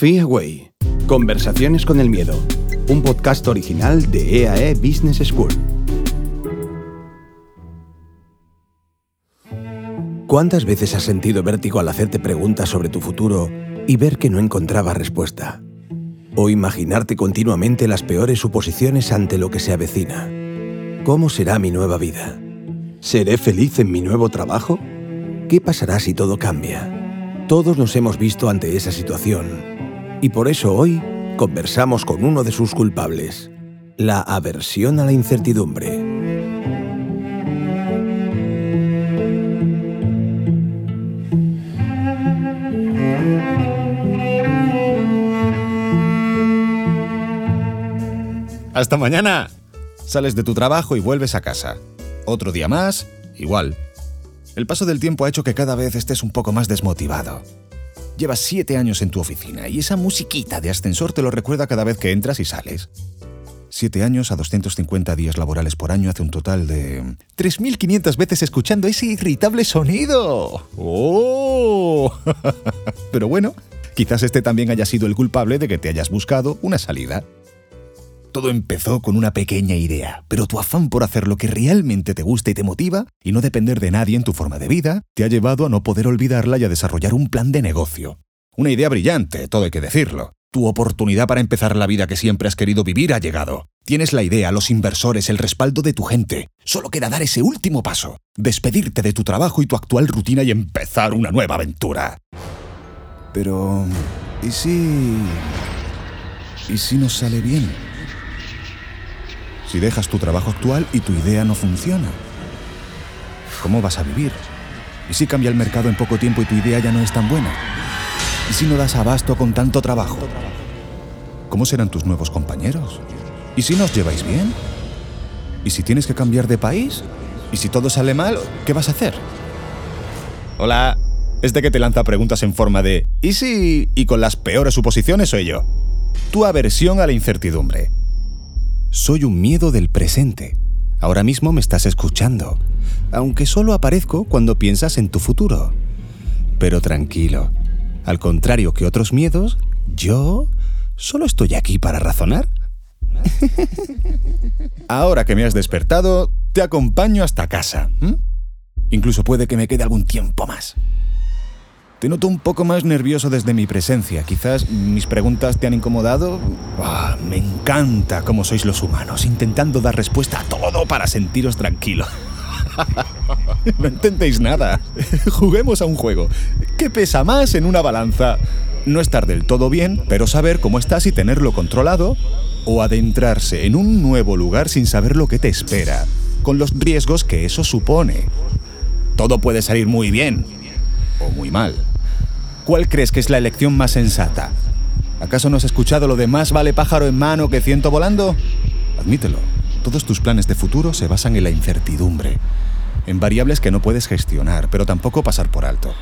Fear Away. Conversaciones con el miedo. Un podcast original de EAE Business School. ¿Cuántas veces has sentido vértigo al hacerte preguntas sobre tu futuro y ver que no encontraba respuesta? O imaginarte continuamente las peores suposiciones ante lo que se avecina. ¿Cómo será mi nueva vida? ¿Seré feliz en mi nuevo trabajo? ¿Qué pasará si todo cambia? Todos nos hemos visto ante esa situación. Y por eso hoy conversamos con uno de sus culpables, la aversión a la incertidumbre. Hasta mañana. Sales de tu trabajo y vuelves a casa. Otro día más, igual. El paso del tiempo ha hecho que cada vez estés un poco más desmotivado. Llevas siete años en tu oficina y esa musiquita de ascensor te lo recuerda cada vez que entras y sales. Siete años a 250 días laborales por año hace un total de 3.500 veces escuchando ese irritable sonido. ¡Oh! Pero bueno, quizás este también haya sido el culpable de que te hayas buscado una salida. Todo empezó con una pequeña idea, pero tu afán por hacer lo que realmente te gusta y te motiva, y no depender de nadie en tu forma de vida, te ha llevado a no poder olvidarla y a desarrollar un plan de negocio. Una idea brillante, todo hay que decirlo. Tu oportunidad para empezar la vida que siempre has querido vivir ha llegado. Tienes la idea, los inversores, el respaldo de tu gente. Solo queda dar ese último paso. Despedirte de tu trabajo y tu actual rutina y empezar una nueva aventura. Pero... ¿Y si... ¿Y si nos sale bien? Si dejas tu trabajo actual y tu idea no funciona? ¿Cómo vas a vivir? ¿Y si cambia el mercado en poco tiempo y tu idea ya no es tan buena? ¿Y si no das abasto con tanto trabajo? ¿Cómo serán tus nuevos compañeros? ¿Y si nos lleváis bien? ¿Y si tienes que cambiar de país? ¿Y si todo sale mal, qué vas a hacer? Hola, este que te lanza preguntas en forma de ¿y si? y con las peores suposiciones soy yo. Tu aversión a la incertidumbre. Soy un miedo del presente. Ahora mismo me estás escuchando, aunque solo aparezco cuando piensas en tu futuro. Pero tranquilo, al contrario que otros miedos, yo solo estoy aquí para razonar. Ahora que me has despertado, te acompaño hasta casa. Incluso puede que me quede algún tiempo más. Te noto un poco más nervioso desde mi presencia. Quizás mis preguntas te han incomodado. Ah, me encanta cómo sois los humanos, intentando dar respuesta a todo para sentiros tranquilo. no entendéis nada. Juguemos a un juego. ¿Qué pesa más en una balanza? No estar del todo bien, pero saber cómo estás y tenerlo controlado, o adentrarse en un nuevo lugar sin saber lo que te espera, con los riesgos que eso supone. Todo puede salir muy bien o muy mal. ¿Cuál crees que es la elección más sensata? ¿Acaso no has escuchado lo de más vale pájaro en mano que ciento volando? Admítelo, todos tus planes de futuro se basan en la incertidumbre, en variables que no puedes gestionar, pero tampoco pasar por alto.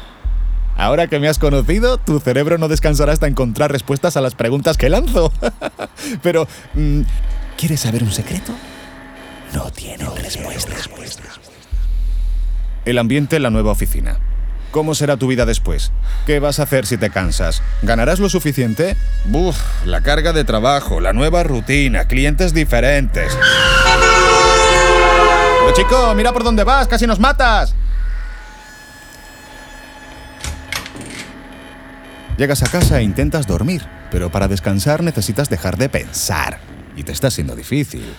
Ahora que me has conocido, tu cerebro no descansará hasta encontrar respuestas a las preguntas que lanzo. pero, mm, ¿quieres saber un secreto? No tiene respuestas. El ambiente en la nueva oficina. ¿Cómo será tu vida después? ¿Qué vas a hacer si te cansas? ¿Ganarás lo suficiente? Buf, la carga de trabajo, la nueva rutina, clientes diferentes. Pero chico, mira por dónde vas, casi nos matas. Llegas a casa e intentas dormir, pero para descansar necesitas dejar de pensar. Y te está siendo difícil.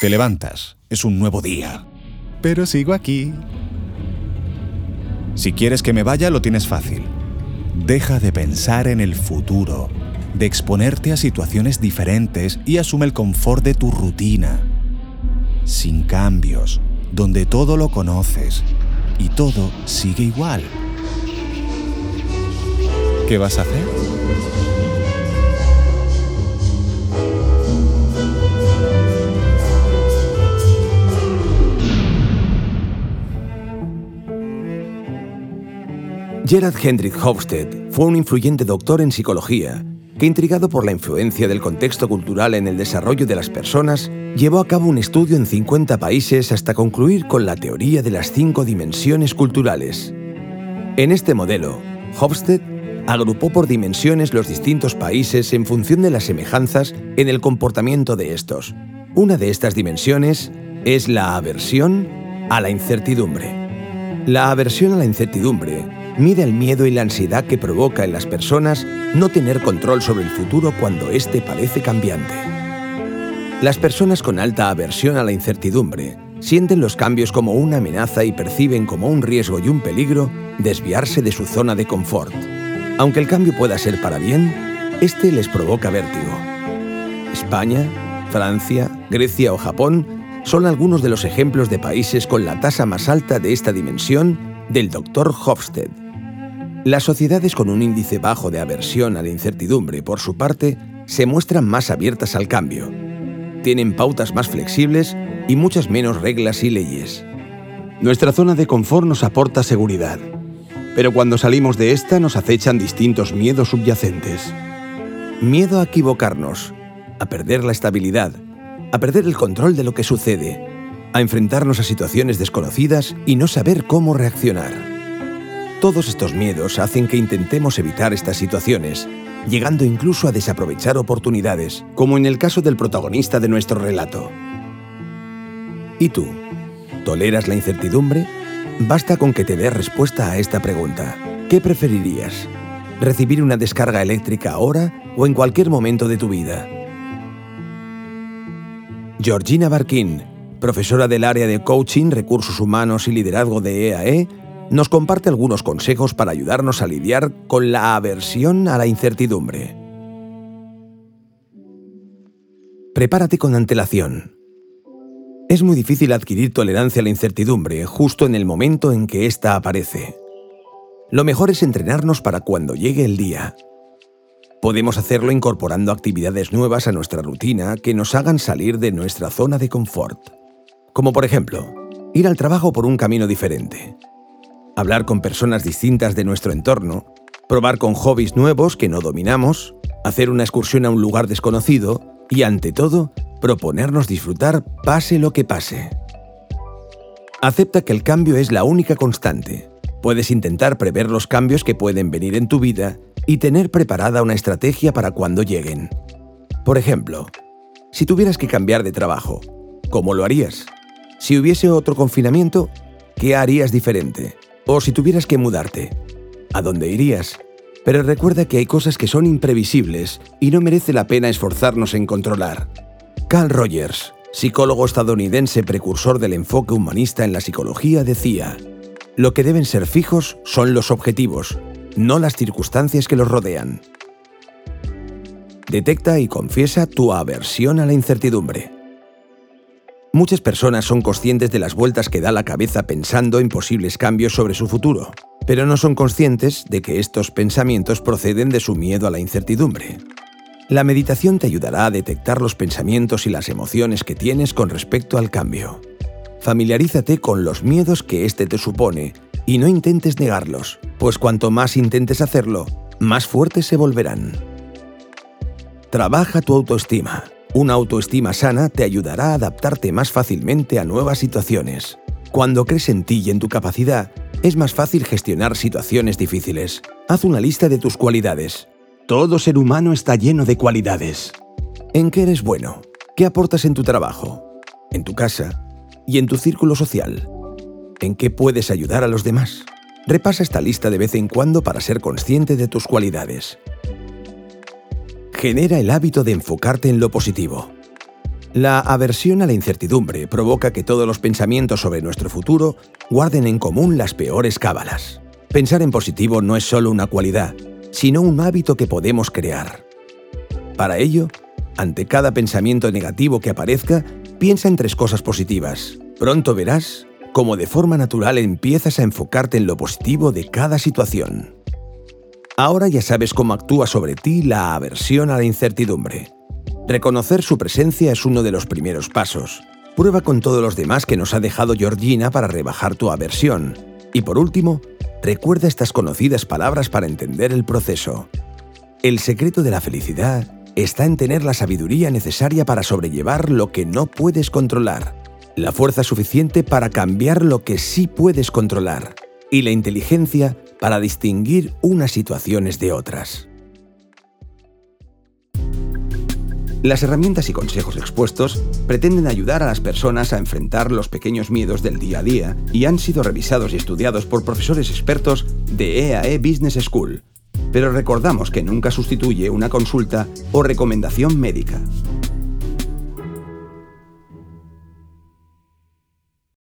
Te levantas, es un nuevo día. Pero sigo aquí. Si quieres que me vaya, lo tienes fácil. Deja de pensar en el futuro, de exponerte a situaciones diferentes y asume el confort de tu rutina. Sin cambios, donde todo lo conoces y todo sigue igual. ¿Qué vas a hacer? Gerard Hendrik Hofstede fue un influyente doctor en psicología que, intrigado por la influencia del contexto cultural en el desarrollo de las personas, llevó a cabo un estudio en 50 países hasta concluir con la teoría de las cinco dimensiones culturales. En este modelo, Hofstede agrupó por dimensiones los distintos países en función de las semejanzas en el comportamiento de estos. Una de estas dimensiones es la aversión a la incertidumbre. La aversión a la incertidumbre mide el miedo y la ansiedad que provoca en las personas no tener control sobre el futuro cuando éste parece cambiante. Las personas con alta aversión a la incertidumbre sienten los cambios como una amenaza y perciben como un riesgo y un peligro desviarse de su zona de confort. Aunque el cambio pueda ser para bien, este les provoca vértigo. España, Francia, Grecia o Japón son algunos de los ejemplos de países con la tasa más alta de esta dimensión del Dr. Hofstede. Las sociedades con un índice bajo de aversión a la incertidumbre, por su parte, se muestran más abiertas al cambio. Tienen pautas más flexibles y muchas menos reglas y leyes. Nuestra zona de confort nos aporta seguridad, pero cuando salimos de esta nos acechan distintos miedos subyacentes. Miedo a equivocarnos, a perder la estabilidad, a perder el control de lo que sucede, a enfrentarnos a situaciones desconocidas y no saber cómo reaccionar. Todos estos miedos hacen que intentemos evitar estas situaciones, llegando incluso a desaprovechar oportunidades, como en el caso del protagonista de nuestro relato. ¿Y tú? ¿Toleras la incertidumbre? Basta con que te des respuesta a esta pregunta. ¿Qué preferirías? ¿Recibir una descarga eléctrica ahora o en cualquier momento de tu vida? Georgina Barkin, profesora del área de coaching, recursos humanos y liderazgo de EAE, nos comparte algunos consejos para ayudarnos a lidiar con la aversión a la incertidumbre. Prepárate con antelación. Es muy difícil adquirir tolerancia a la incertidumbre justo en el momento en que ésta aparece. Lo mejor es entrenarnos para cuando llegue el día, Podemos hacerlo incorporando actividades nuevas a nuestra rutina que nos hagan salir de nuestra zona de confort. Como por ejemplo, ir al trabajo por un camino diferente, hablar con personas distintas de nuestro entorno, probar con hobbies nuevos que no dominamos, hacer una excursión a un lugar desconocido y, ante todo, proponernos disfrutar pase lo que pase. Acepta que el cambio es la única constante. Puedes intentar prever los cambios que pueden venir en tu vida y tener preparada una estrategia para cuando lleguen. Por ejemplo, si tuvieras que cambiar de trabajo, ¿cómo lo harías? Si hubiese otro confinamiento, ¿qué harías diferente? O si tuvieras que mudarte, ¿a dónde irías? Pero recuerda que hay cosas que son imprevisibles y no merece la pena esforzarnos en controlar. Carl Rogers, psicólogo estadounidense precursor del enfoque humanista en la psicología, decía, lo que deben ser fijos son los objetivos, no las circunstancias que los rodean. Detecta y confiesa tu aversión a la incertidumbre. Muchas personas son conscientes de las vueltas que da la cabeza pensando en posibles cambios sobre su futuro, pero no son conscientes de que estos pensamientos proceden de su miedo a la incertidumbre. La meditación te ayudará a detectar los pensamientos y las emociones que tienes con respecto al cambio. Familiarízate con los miedos que éste te supone y no intentes negarlos, pues cuanto más intentes hacerlo, más fuertes se volverán. Trabaja tu autoestima. Una autoestima sana te ayudará a adaptarte más fácilmente a nuevas situaciones. Cuando crees en ti y en tu capacidad, es más fácil gestionar situaciones difíciles. Haz una lista de tus cualidades. Todo ser humano está lleno de cualidades. ¿En qué eres bueno? ¿Qué aportas en tu trabajo? ¿En tu casa? ¿Y en tu círculo social? ¿En qué puedes ayudar a los demás? Repasa esta lista de vez en cuando para ser consciente de tus cualidades. Genera el hábito de enfocarte en lo positivo. La aversión a la incertidumbre provoca que todos los pensamientos sobre nuestro futuro guarden en común las peores cábalas. Pensar en positivo no es solo una cualidad, sino un hábito que podemos crear. Para ello, ante cada pensamiento negativo que aparezca, piensa en tres cosas positivas. Pronto verás como de forma natural empiezas a enfocarte en lo positivo de cada situación. Ahora ya sabes cómo actúa sobre ti la aversión a la incertidumbre. Reconocer su presencia es uno de los primeros pasos. Prueba con todos los demás que nos ha dejado Georgina para rebajar tu aversión. Y por último, recuerda estas conocidas palabras para entender el proceso. El secreto de la felicidad está en tener la sabiduría necesaria para sobrellevar lo que no puedes controlar la fuerza suficiente para cambiar lo que sí puedes controlar. y la inteligencia para distinguir unas situaciones de otras. Las herramientas y consejos expuestos pretenden ayudar a las personas a enfrentar los pequeños miedos del día a día y han sido revisados y estudiados por profesores expertos de EAE Business School. Pero recordamos que nunca sustituye una consulta o recomendación médica.